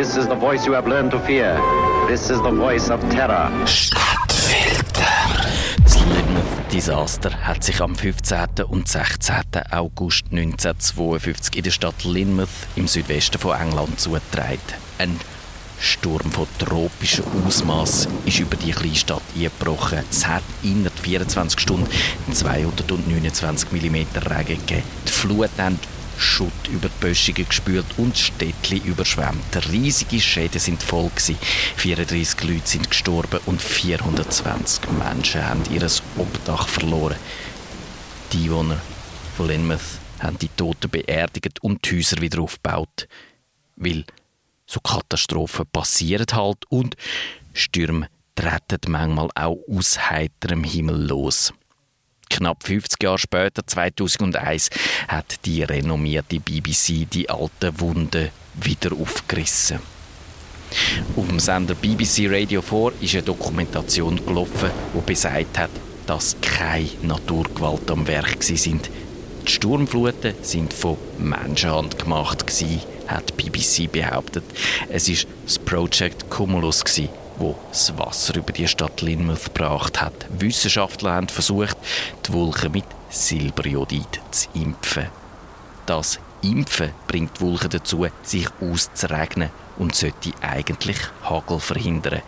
This is the voice you have learned to fear. This is the voice of terror. Stadtfilter. Das Lynmouth-Desaster hat sich am 15. und 16. August 1952 in der Stadt Lynmouth im Südwesten von England zugetragen. Ein Sturm von tropischem Ausmaß ist über die Kleinstadt eingebrochen. Es hat innerhalb 24 Stunden 229 mm Regen gegeben. Die Flut hat Schutt über die Böschungen gespült und Städtli überschwemmt. Riesige Schäden sind voll gewesen. 34 Leute sind gestorben und 420 Menschen haben ihr Obdach verloren. Die Einwohner von Lynmouth haben die Toten beerdigt und die Häuser wieder aufgebaut. Weil so Katastrophen passieren halt und Stürme treten manchmal auch aus heiterem Himmel los. Knapp 50 Jahre später, 2001, hat die renommierte BBC die alten Wunden wieder aufgerissen. Auf dem Sender BBC Radio 4 ist eine Dokumentation gelaufen, die besagt hat, dass keine Naturgewalt am Werk sind. Die Sturmfluten sind von Menschenhand gemacht gewesen, hat BBC behauptet. Es ist das Project Cumulus wo das Wasser über die Stadt Lynmouth gebracht hat. Wissenschaftler haben versucht, die Wolken mit Silberjodid zu impfen. Das Impfen bringt die Wolken dazu, sich auszuregnen und sollte eigentlich Hagel verhindern.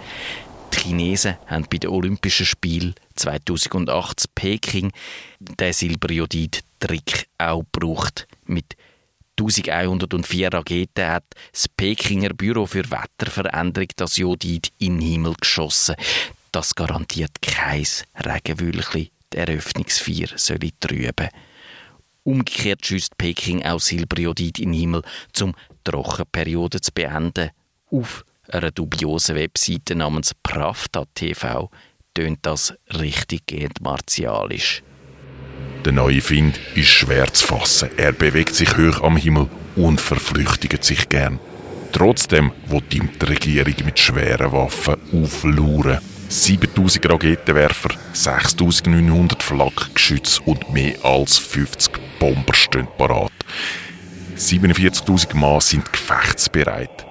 Die Chinesen haben bei den Olympischen Spielen 2008 in Peking den Silberjodid-Trick auch gebraucht. Mit 1104 Raketen hat das Pekinger Büro für Wetterveränderung das Jodid in den Himmel geschossen. Das garantiert kein Regenwölkchen. Die Eröffnungsfeier soll trüben. Umgekehrt schießt Peking auch Silberjodid in den Himmel, um die Trockenperiode zu beenden. Auf einer dubiosen Webseite namens Pravda.tv tönt das richtig martialisch. Der neue Find ist schwer zu fassen. Er bewegt sich hoch am Himmel und verflüchtigt sich gern. Trotzdem wird ihm die Regierung mit schweren Waffen auflauern. 7000 Raketenwerfer, 6900 Flakgeschütze und mehr als 50 Bomber stehen parat. 47.000 Mann sind gefechtsbereit.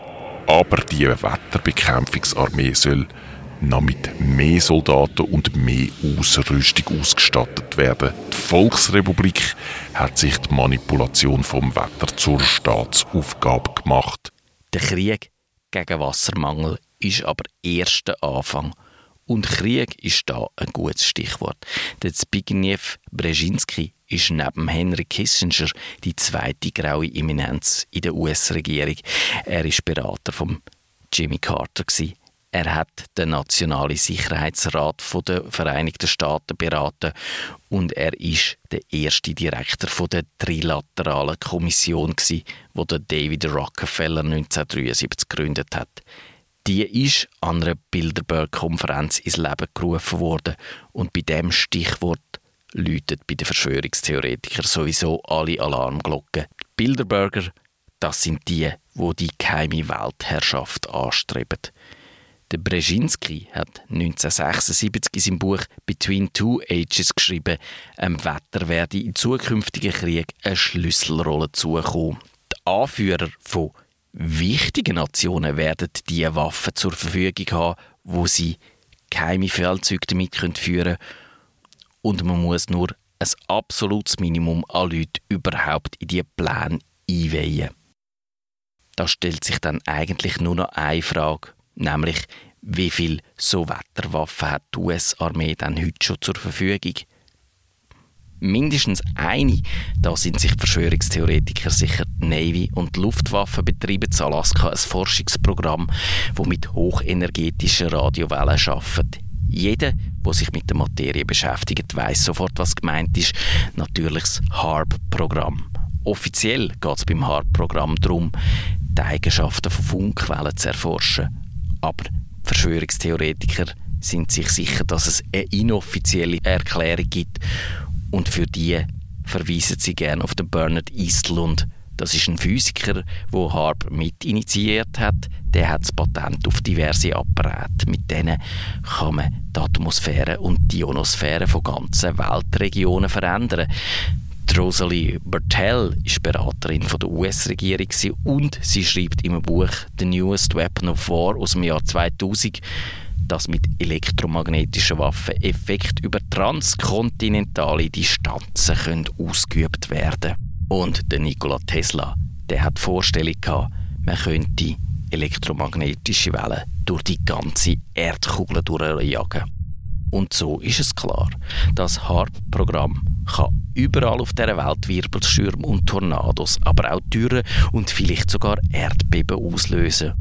Aber die Wetterbekämpfungsarmee soll noch mit mehr Soldaten und mehr Ausrüstung ausgestattet werden. Die Volksrepublik hat sich die Manipulation vom Wetter zur Staatsaufgabe gemacht. Der Krieg gegen Wassermangel ist aber erst der Anfang. Und Krieg ist da ein gutes Stichwort. Der Zbigniew Brzezinski ist neben Henry Kissinger die zweite graue Eminenz in der US-Regierung. Er ist Berater von Jimmy Carter gewesen. Er hat den Nationalen Sicherheitsrat der Vereinigten Staaten beraten und er ist der erste Direktor der Trilateralen Kommission der David Rockefeller 1973 gegründet hat. Die ist an einer Bilderberg-Konferenz ins Leben gerufen worden und bei dem Stichwort läutet bei den Verschwörungstheoretikern sowieso alle Alarmglocken. Die Bilderberger, das sind die, wo die geheime Weltherrschaft anstreben. Der Brzezinski hat 1976 in seinem Buch Between Two Ages geschrieben, einem Wetter werde in zukünftigen Kriegen eine Schlüsselrolle zukommen. Die Anführer von wichtigen Nationen werden diese Waffen zur Verfügung haben, wo sie geheime Feldzüge damit führen können. Und man muss nur ein absolutes Minimum an Leuten überhaupt in diese Pläne einweihen. Da stellt sich dann eigentlich nur noch eine Frage nämlich wie viel so Wetterwaffen hat die US-Armee dann heute schon zur Verfügung? Mindestens eine, da sind sich Verschwörungstheoretiker sicher, die Navy und die Luftwaffe betreiben in Alaska ein Forschungsprogramm, das mit hochenergetischen Radiowellen arbeitet. Jeder, der sich mit der Materie beschäftigt, weiß sofort, was gemeint ist. Natürlich das HARP-Programm. Offiziell geht es beim HARP-Programm darum, die Eigenschaften von Funkwellen zu erforschen. Aber Verschwörungstheoretiker sind sich sicher, dass es eine inoffizielle Erklärung gibt und für die verweisen sie gerne auf den Bernard Eastlund. Das ist ein Physiker, wo Harp mit initiiert hat. Der hat das Patent auf diverse Apparate. Mit denen kann man die Atmosphäre und die Ionosphäre von ganzen Weltregionen verändern. Rosalie Bertell ist Beraterin von der US-Regierung und sie schreibt im Buch The Newest Weapon of War aus dem Jahr 2000, dass mit elektromagnetischen Waffen Effekt über transkontinentale Distanzen können ausgeübt werden Und der Nikola Tesla, der hat die Vorstellung gehabt, man könnte elektromagnetische Wellen durch die ganze Erdkugel durchjagen. Und so ist es klar, das HARP-Programm kann überall auf der Welt Wirbelstürme und Tornados, aber auch Dürren und vielleicht sogar Erdbeben auslösen.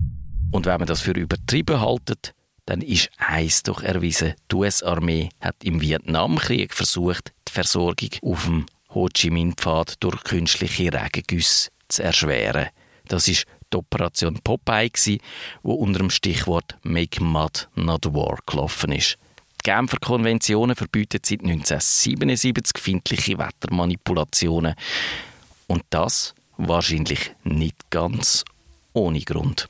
Und wenn man das für übertrieben haltet, dann ist eins doch erwiesen, die US-Armee hat im Vietnamkrieg versucht, die Versorgung auf dem Ho Chi Minh-Pfad durch künstliche Regengüsse zu erschweren. Das ist die Operation Popeye, die unter dem Stichwort Make Mud Not War gelaufen ist. Die Genfer Konventionen verbieten seit 1977 findliche Wettermanipulationen. Und das wahrscheinlich nicht ganz ohne Grund.